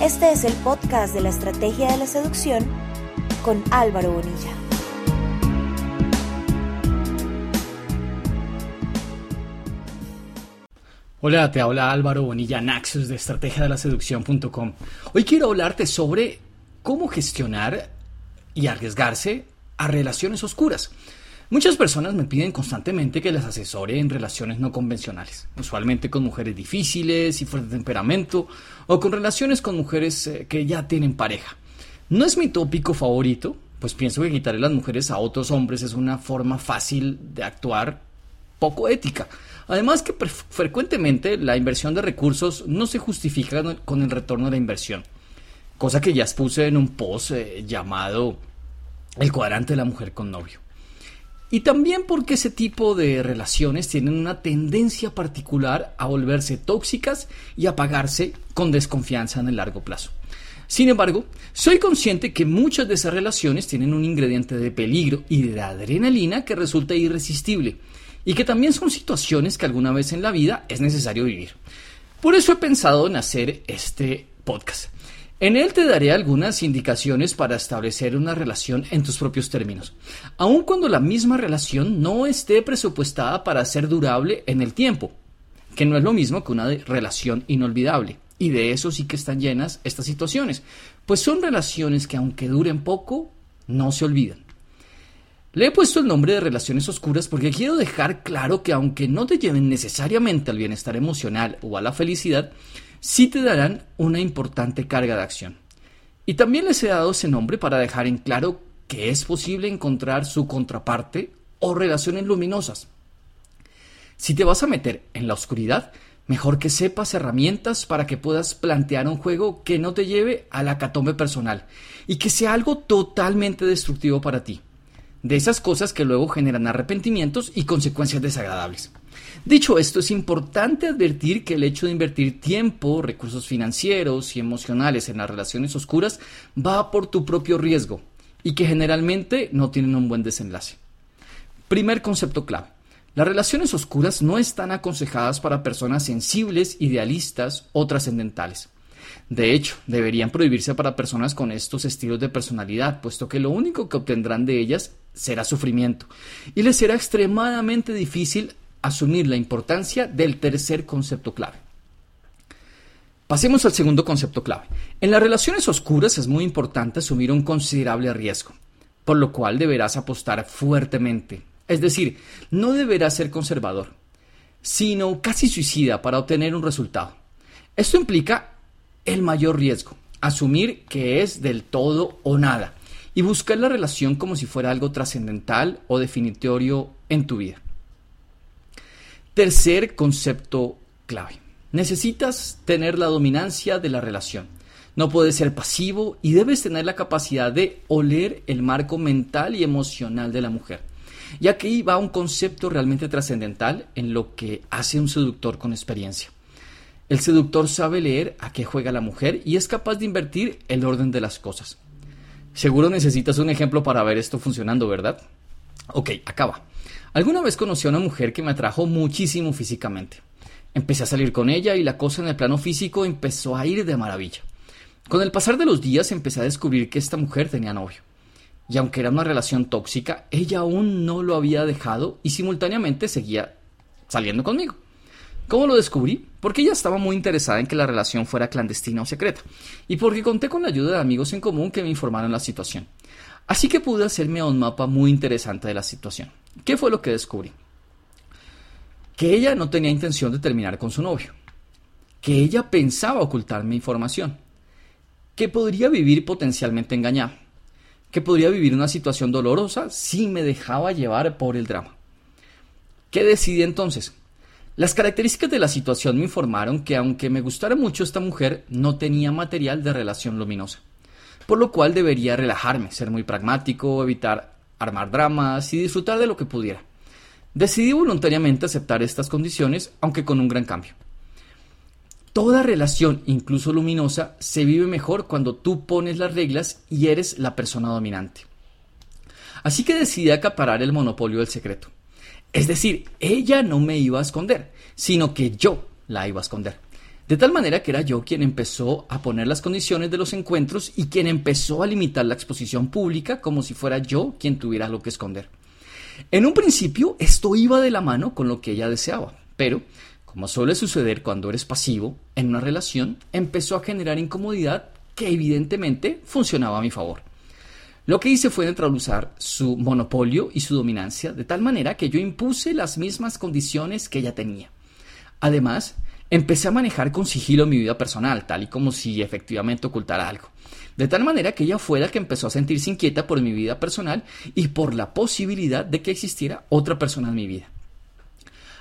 Este es el podcast de la Estrategia de la Seducción con Álvaro Bonilla. Hola, te habla Álvaro Bonilla Naxos de estrategia de la seducción.com. Hoy quiero hablarte sobre cómo gestionar y arriesgarse a relaciones oscuras. Muchas personas me piden constantemente que les asesore en relaciones no convencionales, usualmente con mujeres difíciles y fuerte temperamento o con relaciones con mujeres eh, que ya tienen pareja. No es mi tópico favorito, pues pienso que quitarle las mujeres a otros hombres es una forma fácil de actuar poco ética. Además que frecuentemente la inversión de recursos no se justifica con el retorno de la inversión. Cosa que ya expuse en un post eh, llamado El cuadrante de la mujer con novio. Y también porque ese tipo de relaciones tienen una tendencia particular a volverse tóxicas y a pagarse con desconfianza en el largo plazo. Sin embargo, soy consciente que muchas de esas relaciones tienen un ingrediente de peligro y de adrenalina que resulta irresistible y que también son situaciones que alguna vez en la vida es necesario vivir. Por eso he pensado en hacer este podcast. En él te daré algunas indicaciones para establecer una relación en tus propios términos, aun cuando la misma relación no esté presupuestada para ser durable en el tiempo, que no es lo mismo que una relación inolvidable. Y de eso sí que están llenas estas situaciones, pues son relaciones que aunque duren poco, no se olvidan. Le he puesto el nombre de relaciones oscuras porque quiero dejar claro que aunque no te lleven necesariamente al bienestar emocional o a la felicidad, sí te darán una importante carga de acción. Y también les he dado ese nombre para dejar en claro que es posible encontrar su contraparte o relaciones luminosas. Si te vas a meter en la oscuridad, Mejor que sepas herramientas para que puedas plantear un juego que no te lleve a la catombe personal y que sea algo totalmente destructivo para ti. De esas cosas que luego generan arrepentimientos y consecuencias desagradables. Dicho esto, es importante advertir que el hecho de invertir tiempo, recursos financieros y emocionales en las relaciones oscuras va por tu propio riesgo y que generalmente no tienen un buen desenlace. Primer concepto clave. Las relaciones oscuras no están aconsejadas para personas sensibles, idealistas o trascendentales. De hecho, deberían prohibirse para personas con estos estilos de personalidad, puesto que lo único que obtendrán de ellas será sufrimiento, y les será extremadamente difícil asumir la importancia del tercer concepto clave. Pasemos al segundo concepto clave. En las relaciones oscuras es muy importante asumir un considerable riesgo, por lo cual deberás apostar fuertemente es decir, no deberá ser conservador, sino casi suicida para obtener un resultado. Esto implica el mayor riesgo, asumir que es del todo o nada y buscar la relación como si fuera algo trascendental o definitorio en tu vida. Tercer concepto clave. Necesitas tener la dominancia de la relación. No puedes ser pasivo y debes tener la capacidad de oler el marco mental y emocional de la mujer. Y aquí va un concepto realmente trascendental en lo que hace un seductor con experiencia. El seductor sabe leer a qué juega la mujer y es capaz de invertir el orden de las cosas. Seguro necesitas un ejemplo para ver esto funcionando, ¿verdad? Ok, acaba. Alguna vez conocí a una mujer que me atrajo muchísimo físicamente. Empecé a salir con ella y la cosa en el plano físico empezó a ir de maravilla. Con el pasar de los días empecé a descubrir que esta mujer tenía novio y aunque era una relación tóxica, ella aún no lo había dejado y simultáneamente seguía saliendo conmigo. ¿Cómo lo descubrí? Porque ella estaba muy interesada en que la relación fuera clandestina o secreta, y porque conté con la ayuda de amigos en común que me informaron la situación. Así que pude hacerme un mapa muy interesante de la situación. ¿Qué fue lo que descubrí? Que ella no tenía intención de terminar con su novio, que ella pensaba ocultarme información, que podría vivir potencialmente engañada, que podría vivir una situación dolorosa si me dejaba llevar por el drama. ¿Qué decidí entonces? Las características de la situación me informaron que aunque me gustara mucho esta mujer, no tenía material de relación luminosa, por lo cual debería relajarme, ser muy pragmático, evitar armar dramas y disfrutar de lo que pudiera. Decidí voluntariamente aceptar estas condiciones, aunque con un gran cambio. Toda relación, incluso luminosa, se vive mejor cuando tú pones las reglas y eres la persona dominante. Así que decidí acaparar el monopolio del secreto. Es decir, ella no me iba a esconder, sino que yo la iba a esconder. De tal manera que era yo quien empezó a poner las condiciones de los encuentros y quien empezó a limitar la exposición pública como si fuera yo quien tuviera lo que esconder. En un principio esto iba de la mano con lo que ella deseaba, pero como suele suceder cuando eres pasivo en una relación, empezó a generar incomodidad que evidentemente funcionaba a mi favor. Lo que hice fue neutralizar su monopolio y su dominancia de tal manera que yo impuse las mismas condiciones que ella tenía. Además, empecé a manejar con sigilo mi vida personal, tal y como si efectivamente ocultara algo. De tal manera que ella fue la que empezó a sentirse inquieta por mi vida personal y por la posibilidad de que existiera otra persona en mi vida.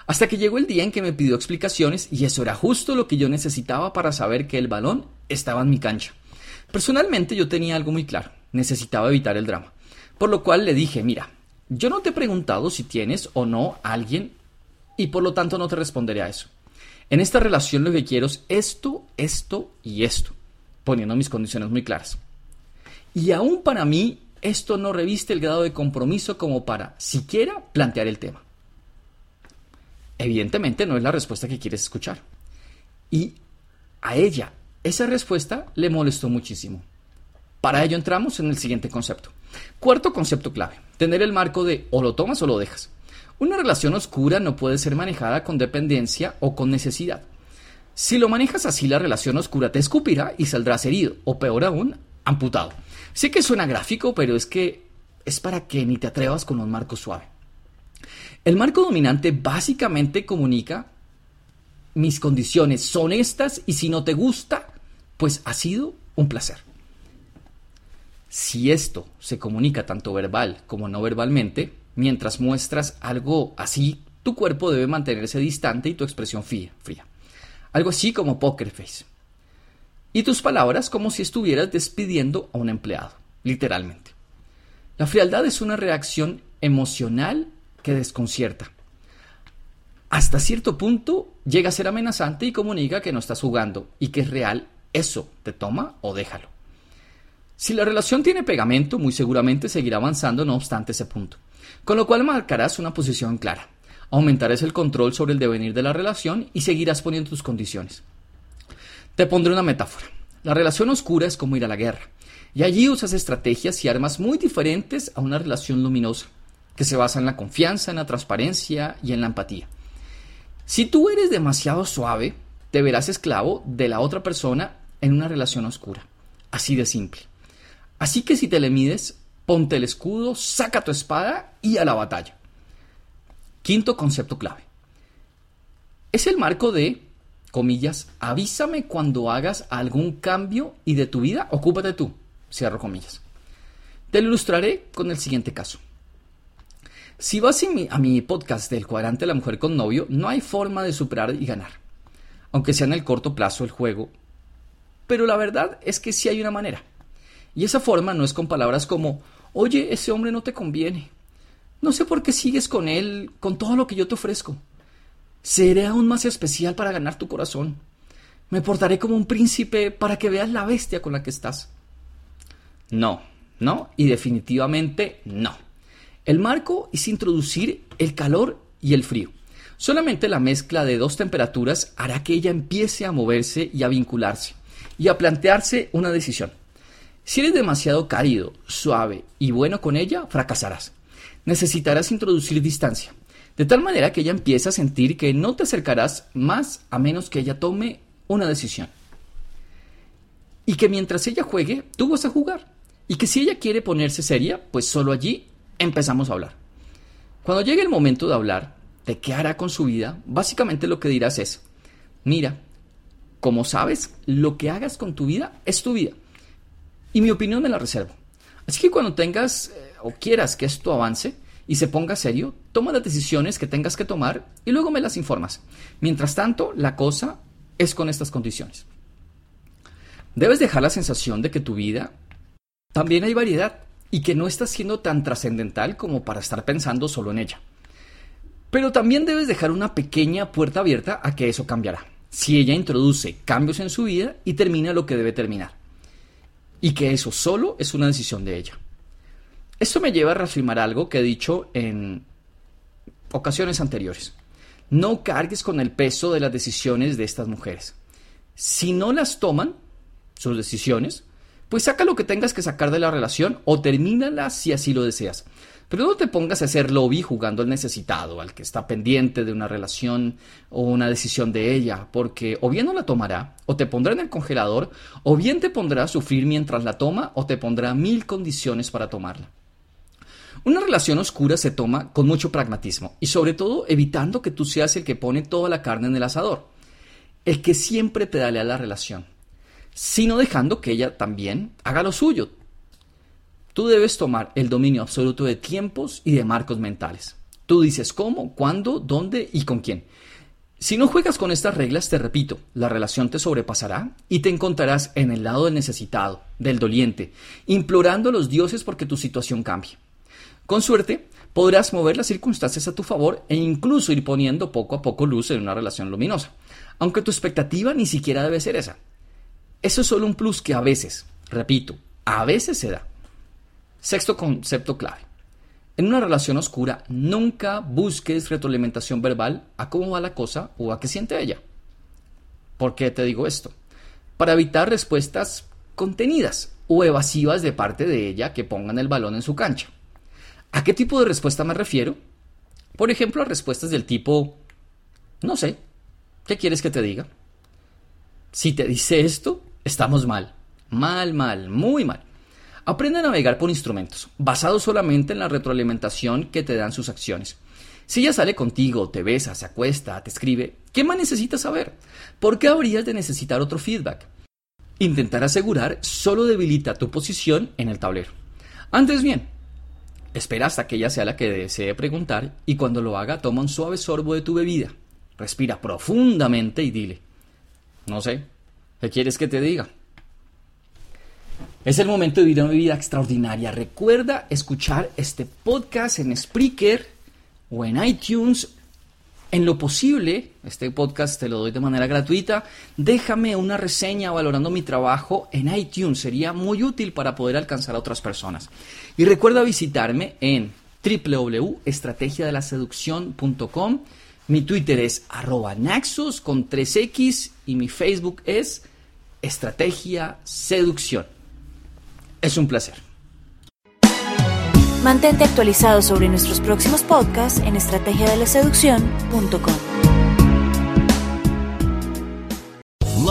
Hasta que llegó el día en que me pidió explicaciones y eso era justo lo que yo necesitaba para saber que el balón estaba en mi cancha. Personalmente yo tenía algo muy claro, necesitaba evitar el drama. Por lo cual le dije, mira, yo no te he preguntado si tienes o no a alguien y por lo tanto no te responderé a eso. En esta relación lo que quiero es esto, esto y esto, poniendo mis condiciones muy claras. Y aún para mí esto no reviste el grado de compromiso como para siquiera plantear el tema. Evidentemente no es la respuesta que quieres escuchar. Y a ella esa respuesta le molestó muchísimo. Para ello entramos en el siguiente concepto. Cuarto concepto clave, tener el marco de o lo tomas o lo dejas. Una relación oscura no puede ser manejada con dependencia o con necesidad. Si lo manejas así, la relación oscura te escupirá y saldrás herido, o peor aún, amputado. Sé que suena gráfico, pero es que es para que ni te atrevas con un marco suave. El marco dominante básicamente comunica mis condiciones son estas y si no te gusta, pues ha sido un placer. Si esto se comunica tanto verbal como no verbalmente, mientras muestras algo así, tu cuerpo debe mantenerse distante y tu expresión fría. fría. Algo así como poker face. Y tus palabras como si estuvieras despidiendo a un empleado, literalmente. La frialdad es una reacción emocional que desconcierta. Hasta cierto punto llega a ser amenazante y comunica que no estás jugando y que es real. Eso te toma o déjalo. Si la relación tiene pegamento, muy seguramente seguirá avanzando no obstante ese punto, con lo cual marcarás una posición clara. Aumentarás el control sobre el devenir de la relación y seguirás poniendo tus condiciones. Te pondré una metáfora. La relación oscura es como ir a la guerra, y allí usas estrategias y armas muy diferentes a una relación luminosa que se basa en la confianza, en la transparencia y en la empatía. Si tú eres demasiado suave, te verás esclavo de la otra persona en una relación oscura. Así de simple. Así que si te le mides, ponte el escudo, saca tu espada y a la batalla. Quinto concepto clave. Es el marco de, comillas, avísame cuando hagas algún cambio y de tu vida ocúpate tú. Cierro comillas. Te lo ilustraré con el siguiente caso. Si vas a mi podcast del cuadrante de la mujer con novio, no hay forma de superar y ganar. Aunque sea en el corto plazo el juego. Pero la verdad es que sí hay una manera. Y esa forma no es con palabras como, oye, ese hombre no te conviene. No sé por qué sigues con él, con todo lo que yo te ofrezco. Seré aún más especial para ganar tu corazón. Me portaré como un príncipe para que veas la bestia con la que estás. No, no y definitivamente no. El marco es introducir el calor y el frío. Solamente la mezcla de dos temperaturas hará que ella empiece a moverse y a vincularse y a plantearse una decisión. Si eres demasiado cálido, suave y bueno con ella, fracasarás. Necesitarás introducir distancia, de tal manera que ella empiece a sentir que no te acercarás más a menos que ella tome una decisión. Y que mientras ella juegue, tú vas a jugar. Y que si ella quiere ponerse seria, pues solo allí empezamos a hablar. Cuando llegue el momento de hablar de qué hará con su vida, básicamente lo que dirás es, mira, como sabes, lo que hagas con tu vida es tu vida. Y mi opinión me la reservo. Así que cuando tengas eh, o quieras que esto avance y se ponga serio, toma las decisiones que tengas que tomar y luego me las informas. Mientras tanto, la cosa es con estas condiciones. Debes dejar la sensación de que tu vida también hay variedad y que no está siendo tan trascendental como para estar pensando solo en ella. Pero también debes dejar una pequeña puerta abierta a que eso cambiará. Si ella introduce cambios en su vida y termina lo que debe terminar. Y que eso solo es una decisión de ella. Esto me lleva a reafirmar algo que he dicho en ocasiones anteriores. No cargues con el peso de las decisiones de estas mujeres. Si no las toman, sus decisiones, pues saca lo que tengas que sacar de la relación o termínala si así lo deseas. Pero no te pongas a hacer lobby jugando al necesitado, al que está pendiente de una relación o una decisión de ella, porque o bien no la tomará, o te pondrá en el congelador, o bien te pondrá a sufrir mientras la toma, o te pondrá mil condiciones para tomarla. Una relación oscura se toma con mucho pragmatismo y sobre todo evitando que tú seas el que pone toda la carne en el asador, el que siempre pedalea la relación sino dejando que ella también haga lo suyo. Tú debes tomar el dominio absoluto de tiempos y de marcos mentales. Tú dices cómo, cuándo, dónde y con quién. Si no juegas con estas reglas, te repito, la relación te sobrepasará y te encontrarás en el lado del necesitado, del doliente, implorando a los dioses porque tu situación cambie. Con suerte, podrás mover las circunstancias a tu favor e incluso ir poniendo poco a poco luz en una relación luminosa, aunque tu expectativa ni siquiera debe ser esa. Eso es solo un plus que a veces, repito, a veces se da. Sexto concepto clave. En una relación oscura, nunca busques retroalimentación verbal a cómo va la cosa o a qué siente ella. ¿Por qué te digo esto? Para evitar respuestas contenidas o evasivas de parte de ella que pongan el balón en su cancha. ¿A qué tipo de respuesta me refiero? Por ejemplo, a respuestas del tipo, no sé, ¿qué quieres que te diga? Si te dice esto, Estamos mal. Mal, mal, muy mal. Aprende a navegar por instrumentos, basados solamente en la retroalimentación que te dan sus acciones. Si ella sale contigo, te besa, se acuesta, te escribe, ¿qué más necesitas saber? ¿Por qué habrías de necesitar otro feedback? Intentar asegurar solo debilita tu posición en el tablero. Antes bien, espera hasta que ella sea la que desee preguntar y cuando lo haga toma un suave sorbo de tu bebida. Respira profundamente y dile, no sé, ¿Qué quieres que te diga? Es el momento de vivir una vida extraordinaria. Recuerda escuchar este podcast en Spreaker o en iTunes. En lo posible, este podcast te lo doy de manera gratuita. Déjame una reseña valorando mi trabajo en iTunes. Sería muy útil para poder alcanzar a otras personas. Y recuerda visitarme en www.estrategiadelaseducción.com. Mi Twitter es arroba Naxos con 3X y mi Facebook es estrategia, seducción. Es un placer. Mantente actualizado sobre nuestros próximos podcasts en estrategiadelaseducción.com.